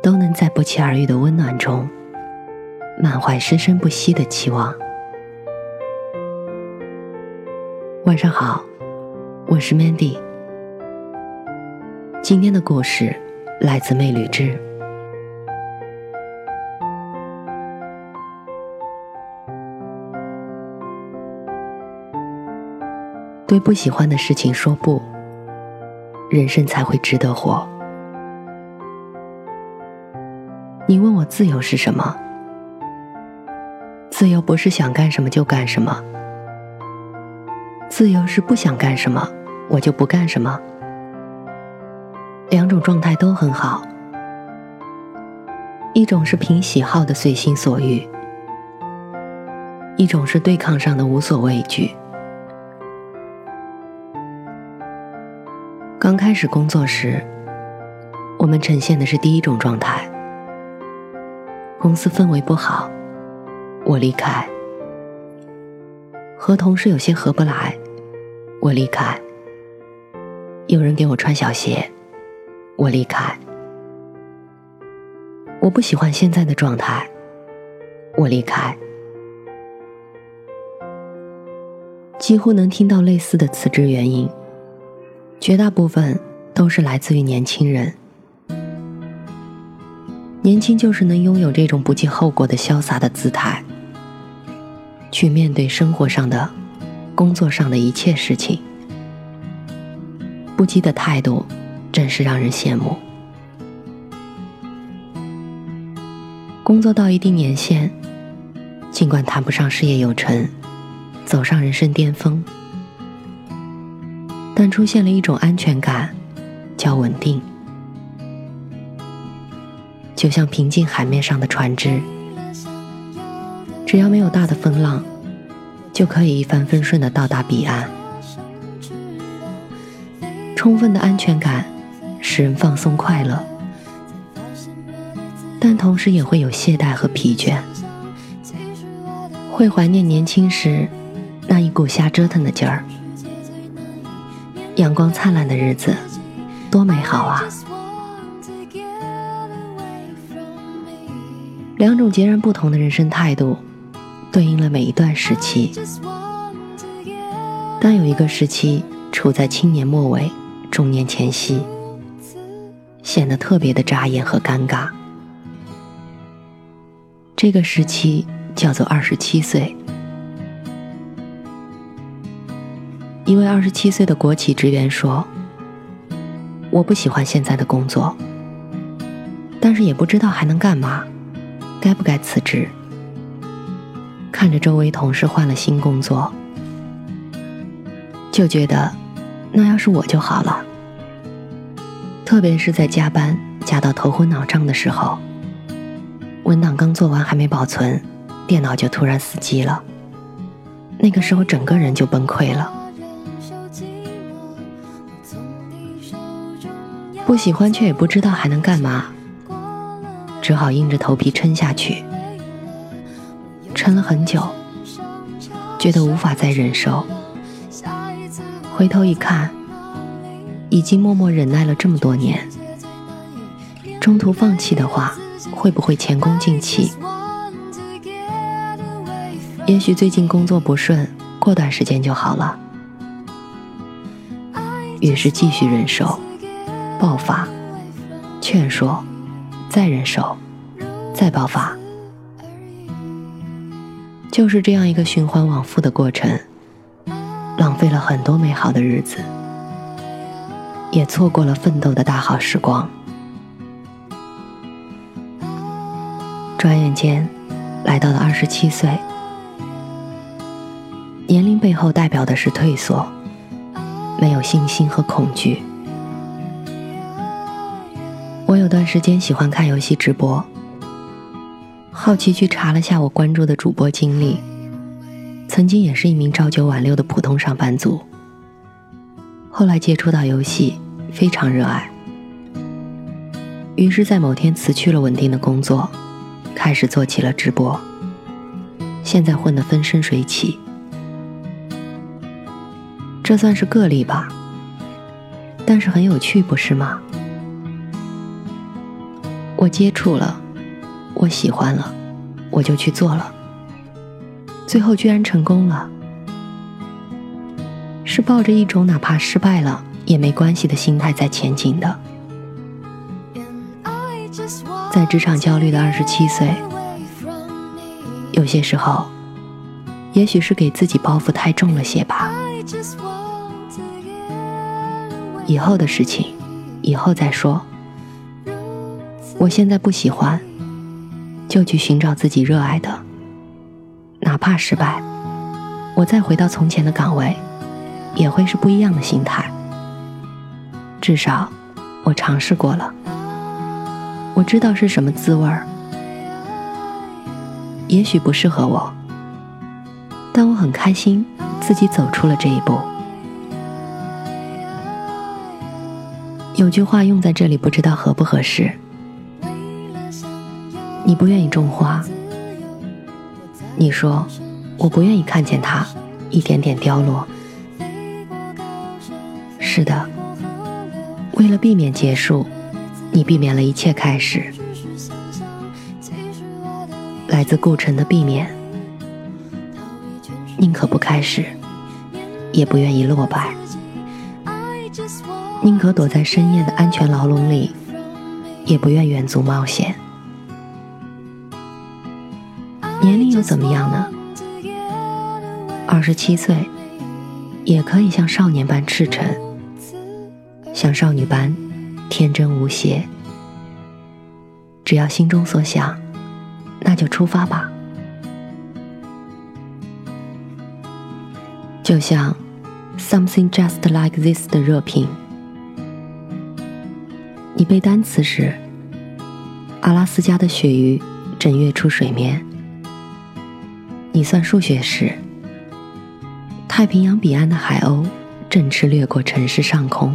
都能在不期而遇的温暖中，满怀生生不息的期望。晚上好，我是 Mandy。今天的故事来自魅旅之。对不喜欢的事情说不，人生才会值得活。你问我自由是什么？自由不是想干什么就干什么，自由是不想干什么我就不干什么。两种状态都很好，一种是凭喜好的随心所欲，一种是对抗上的无所畏惧。刚开始工作时，我们呈现的是第一种状态。公司氛围不好，我离开；和同事有些合不来，我离开；有人给我穿小鞋，我离开；我不喜欢现在的状态，我离开。几乎能听到类似的辞职原因，绝大部分都是来自于年轻人。年轻就是能拥有这种不计后果的潇洒的姿态，去面对生活上的、工作上的一切事情。不羁的态度，真是让人羡慕。工作到一定年限，尽管谈不上事业有成，走上人生巅峰，但出现了一种安全感，叫稳定。就像平静海面上的船只，只要没有大的风浪，就可以一帆风顺的到达彼岸。充分的安全感使人放松快乐，但同时也会有懈怠和疲倦，会怀念年轻时那一股瞎折腾的劲儿。阳光灿烂的日子，多美好啊！两种截然不同的人生态度，对应了每一段时期。但有一个时期处在青年末尾、中年前夕，显得特别的扎眼和尴尬。这个时期叫做二十七岁。一位二十七岁的国企职员说：“我不喜欢现在的工作，但是也不知道还能干嘛。”该不该辞职？看着周围同事换了新工作，就觉得那要是我就好了。特别是在加班加到头昏脑胀的时候，文档刚做完还没保存，电脑就突然死机了。那个时候整个人就崩溃了。不喜欢却也不知道还能干嘛。只好硬着头皮撑下去，撑了很久，觉得无法再忍受。回头一看，已经默默忍耐了这么多年，中途放弃的话，会不会前功尽弃？也许最近工作不顺，过段时间就好了。于是继续忍受，爆发，劝说。再忍受，再爆发，就是这样一个循环往复的过程，浪费了很多美好的日子，也错过了奋斗的大好时光。转眼间，来到了二十七岁，年龄背后代表的是退缩，没有信心和恐惧。我有段时间喜欢看游戏直播，好奇去查了下我关注的主播经历，曾经也是一名朝九晚六的普通上班族，后来接触到游戏，非常热爱，于是，在某天辞去了稳定的工作，开始做起了直播，现在混得风生水起，这算是个例吧，但是很有趣，不是吗？我接触了，我喜欢了，我就去做了，最后居然成功了，是抱着一种哪怕失败了也没关系的心态在前进的。在职场焦虑的二十七岁，有些时候，也许是给自己包袱太重了些吧。以后的事情，以后再说。我现在不喜欢，就去寻找自己热爱的，哪怕失败，我再回到从前的岗位，也会是不一样的心态。至少，我尝试过了，我知道是什么滋味儿。也许不适合我，但我很开心自己走出了这一步。有句话用在这里，不知道合不合适。你不愿意种花，你说我不愿意看见它一点点凋落。是的，为了避免结束，你避免了一切开始。来自顾城的避免，宁可不开始，也不愿意落败；宁可躲在深夜的安全牢笼里，也不愿远足冒险。年龄又怎么样呢？二十七岁，也可以像少年般赤诚，像少女般天真无邪。只要心中所想，那就出发吧。就像《Something Just Like This》的热评，你背单词时，阿拉斯加的鳕鱼正跃出水面。你算数学时，太平洋彼岸的海鸥振翅掠过城市上空；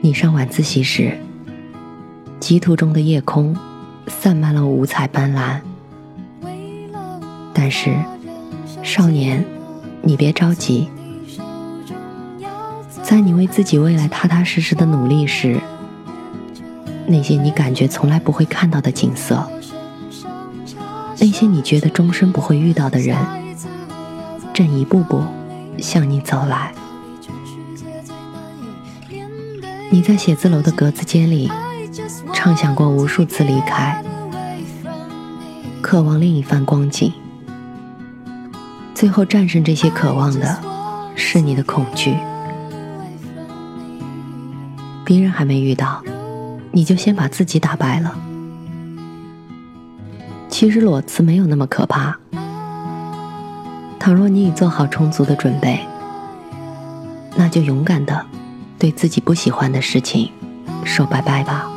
你上晚自习时，极途中的夜空散漫了五彩斑斓。但是，少年，你别着急，在你为自己未来踏踏实实的努力时，那些你感觉从来不会看到的景色。那些你觉得终身不会遇到的人，正一步步向你走来。你在写字楼的格子间里，畅想过无数次离开，渴望另一番光景。最后战胜这些渴望的，是你的恐惧。别人还没遇到，你就先把自己打败了。其实裸辞没有那么可怕。倘若你已做好充足的准备，那就勇敢的对自己不喜欢的事情说拜拜吧。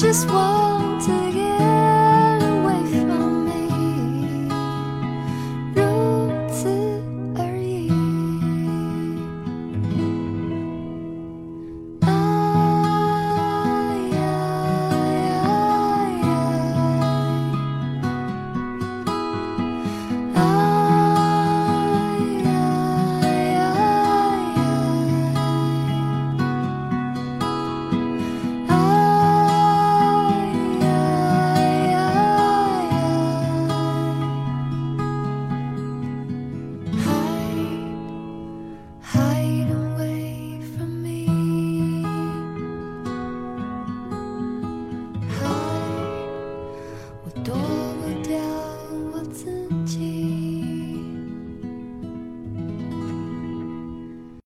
just walk.